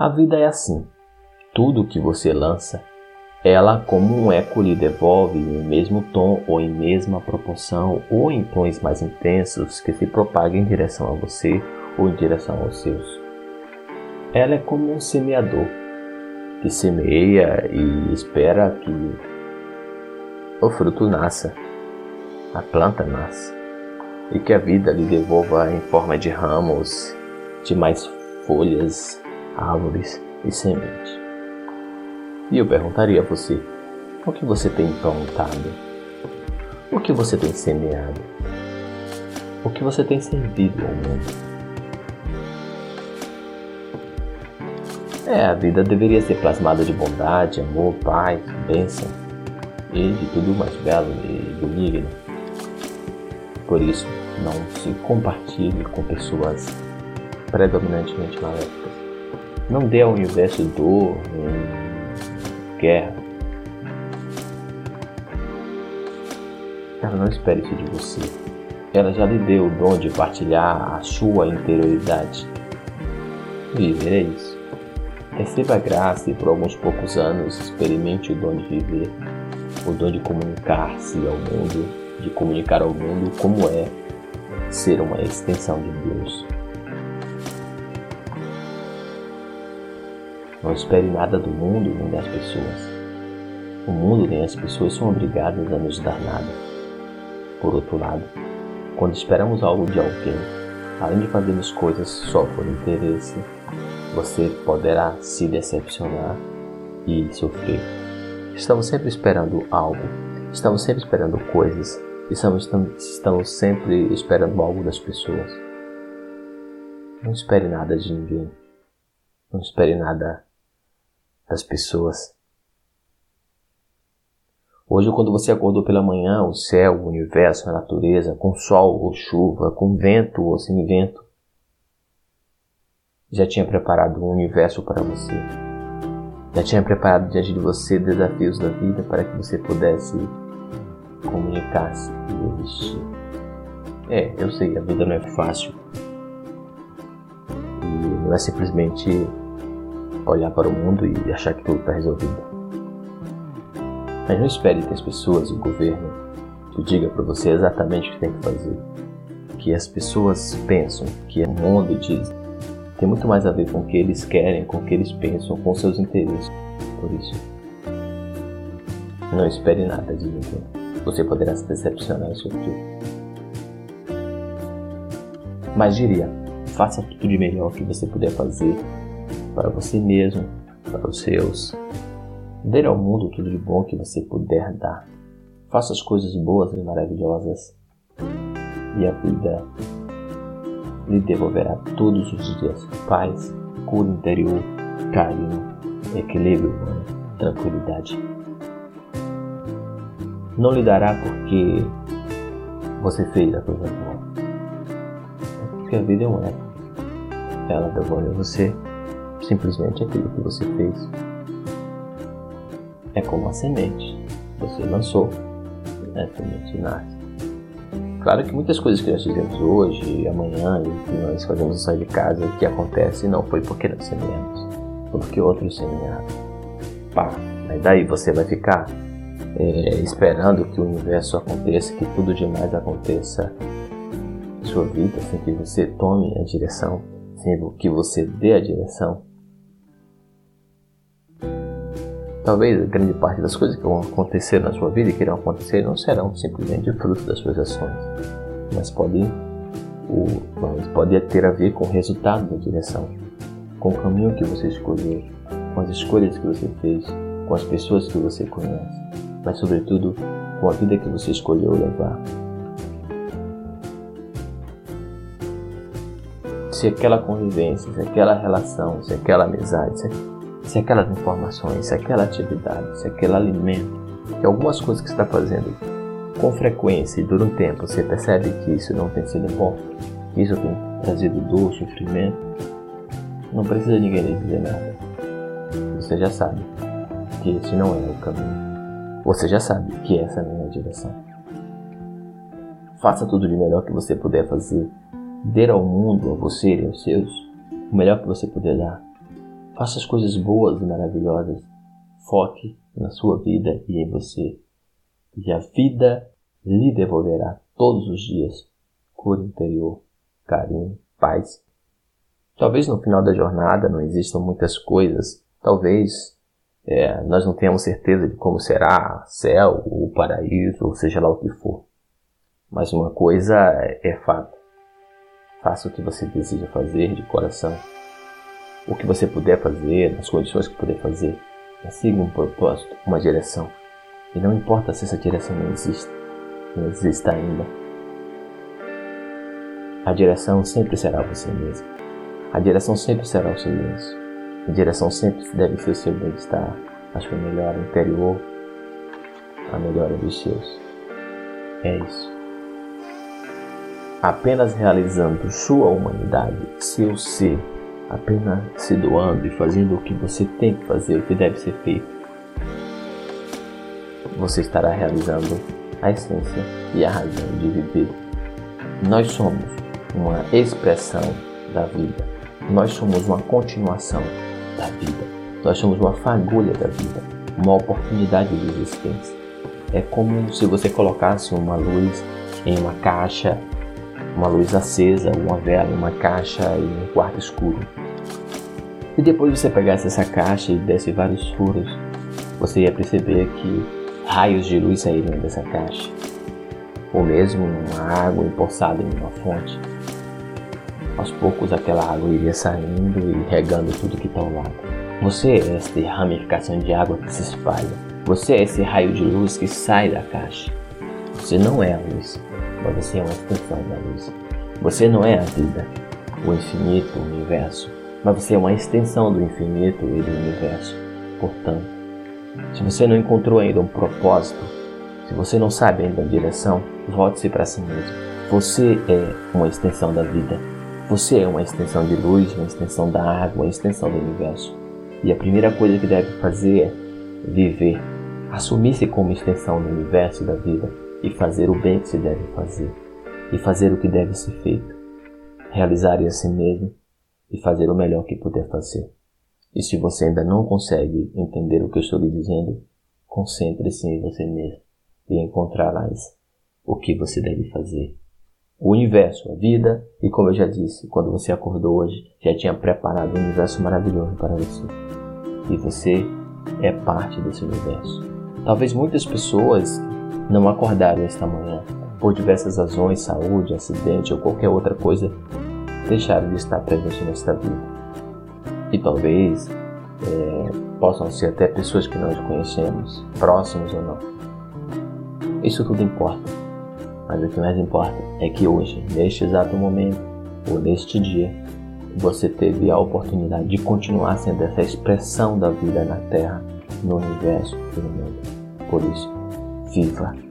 A vida é assim. Tudo que você lança, ela como um eco lhe devolve em mesmo tom ou em mesma proporção ou em tons mais intensos que se propagam em direção a você ou em direção aos seus. Ela é como um semeador que semeia e espera que o fruto nasça, a planta nasça e que a vida lhe devolva em forma de ramos, de mais folhas, árvores e sementes. E eu perguntaria a você: o que você tem plantado? O que você tem semeado? O que você tem servido ao mundo? É, a vida deveria ser plasmada de bondade, amor, paz, bênção e de tudo mais belo e benigno. Por isso, não se compartilhe com pessoas predominantemente maléficas. Não dê ao universo dor, guerra. Ela não espera isso de você. Ela já lhe deu o dom de partilhar a sua interioridade. Viver é isso. Receba a graça e por alguns poucos anos experimente o dom de viver, o dom de comunicar-se ao mundo, de comunicar ao mundo como é ser uma extensão de Deus. Não espere nada do mundo nem das pessoas. O mundo nem as pessoas são obrigadas a nos dar nada. Por outro lado, quando esperamos algo de alguém, além de fazermos coisas só por interesse, você poderá se decepcionar e sofrer. Estamos sempre esperando algo, estamos sempre esperando coisas, estamos, estamos sempre esperando algo das pessoas. Não espere nada de ninguém. Não espere nada das pessoas. Hoje, quando você acordou pela manhã, o céu, o universo, a natureza, com sol ou chuva, com vento ou sem vento, já tinha preparado um universo para você. Já tinha preparado diante de você desafios da vida para que você pudesse comunicar-se e existir. É, eu sei, a vida não é fácil. E não é simplesmente olhar para o mundo e achar que tudo está resolvido. Mas não espere que as pessoas e o governo te digam para você exatamente o que tem que fazer. Que as pessoas pensam, que o mundo diz tem muito mais a ver com o que eles querem, com o que eles pensam, com seus interesses. Por isso, não espere nada de ninguém. Você poderá se decepcionar e sofrer. Mas diria, faça tudo de melhor que você puder fazer para você mesmo, para os seus. Dê ao mundo tudo de bom que você puder dar. Faça as coisas boas e maravilhosas. E a vida lhe devolverá todos os dias paz, cura interior, carinho, equilíbrio humano, tranquilidade. Não lhe dará porque você fez a coisa boa. Porque a vida é um eco. Ela devolve a você simplesmente aquilo que você fez. É como a semente. Você lançou, a semente nasce. Claro que muitas coisas que nós fizemos hoje, amanhã, e que nós fazemos sair de casa, que acontece não foi porque nós semeamos, foi porque outros semearam. Pá, mas daí você vai ficar é, esperando que o universo aconteça, que tudo demais aconteça em sua vida, sem que você tome a direção, sem que você dê a direção. Talvez grande parte das coisas que vão acontecer na sua vida e que irão acontecer não serão simplesmente fruto das suas ações, mas podem, o, mas pode ter a ver com o resultado da direção, com o caminho que você escolheu, com as escolhas que você fez, com as pessoas que você conhece, mas sobretudo com a vida que você escolheu levar. Se aquela convivência, se aquela relação, se aquela amizade, se se aquelas informações, se aquela atividade, se aquele alimento, que algumas coisas que você está fazendo com frequência e dura um tempo, você percebe que isso não tem sido bom, que isso tem trazido dor, sofrimento, não precisa ninguém lhe dizer nada. Você já sabe que esse não é o caminho. Você já sabe que essa não é a direção. Faça tudo de melhor que você puder fazer. Dê ao mundo, a você e aos seus, o melhor que você puder dar Faça as coisas boas e maravilhosas. Foque na sua vida e em você. E a vida lhe devolverá todos os dias cura interior, carinho, paz. Talvez no final da jornada não existam muitas coisas. Talvez é, nós não tenhamos certeza de como será céu ou paraíso, ou seja lá o que for. Mas uma coisa é fato. Faça o que você deseja fazer de coração. O que você puder fazer, nas condições que puder fazer. Siga um propósito, uma direção. E não importa se essa direção não existe, não exista ainda. A direção sempre será você mesmo. A direção sempre será o silêncio. A direção sempre deve ser o seu bem-estar, a sua melhora interior, a melhora dos seus. É isso. Apenas realizando sua humanidade, seu ser, apenas se doando e fazendo o que você tem que fazer, o que deve ser feito, você estará realizando a essência e a razão de viver. Nós somos uma expressão da vida. Nós somos uma continuação da vida. Nós somos uma fagulha da vida, uma oportunidade de existência. É como se você colocasse uma luz em uma caixa, uma luz acesa, uma vela uma caixa em um quarto escuro. E depois você pegasse essa caixa e desse vários furos, você ia perceber que raios de luz saíram dessa caixa. Ou mesmo uma água empoçada em uma fonte. Aos poucos aquela água iria saindo e regando tudo que está ao lado. Você é essa ramificação de água que se espalha. Você é esse raio de luz que sai da caixa. Você não é a luz, mas você é uma extensão da luz. Você não é a vida, o infinito, o universo, mas você é uma extensão do infinito e do universo. Portanto, se você não encontrou ainda um propósito, se você não sabe ainda a direção, volte-se para si mesmo. Você é uma extensão da vida. Você é uma extensão de luz, uma extensão da água, uma extensão do universo. E a primeira coisa que deve fazer é viver, assumir-se como extensão do universo e da vida e fazer o bem que se deve fazer e fazer o que deve ser feito, realizar a si mesmo e fazer o melhor que puder fazer. E se você ainda não consegue entender o que eu estou lhe dizendo, concentre-se em você mesmo e encontrarás o que você deve fazer. O universo, a vida, e como eu já disse, quando você acordou hoje, já tinha preparado um universo maravilhoso para você. E você é parte desse universo. Talvez muitas pessoas não acordaram esta manhã por diversas razões, saúde, acidente ou qualquer outra coisa, deixaram de estar presente nesta vida e talvez é, possam ser até pessoas que nós conhecemos, próximos ou não. Isso tudo importa, mas o que mais importa é que hoje, neste exato momento, ou neste dia, você teve a oportunidade de continuar sendo essa expressão da vida na Terra, no universo e no mundo. Por isso, viva!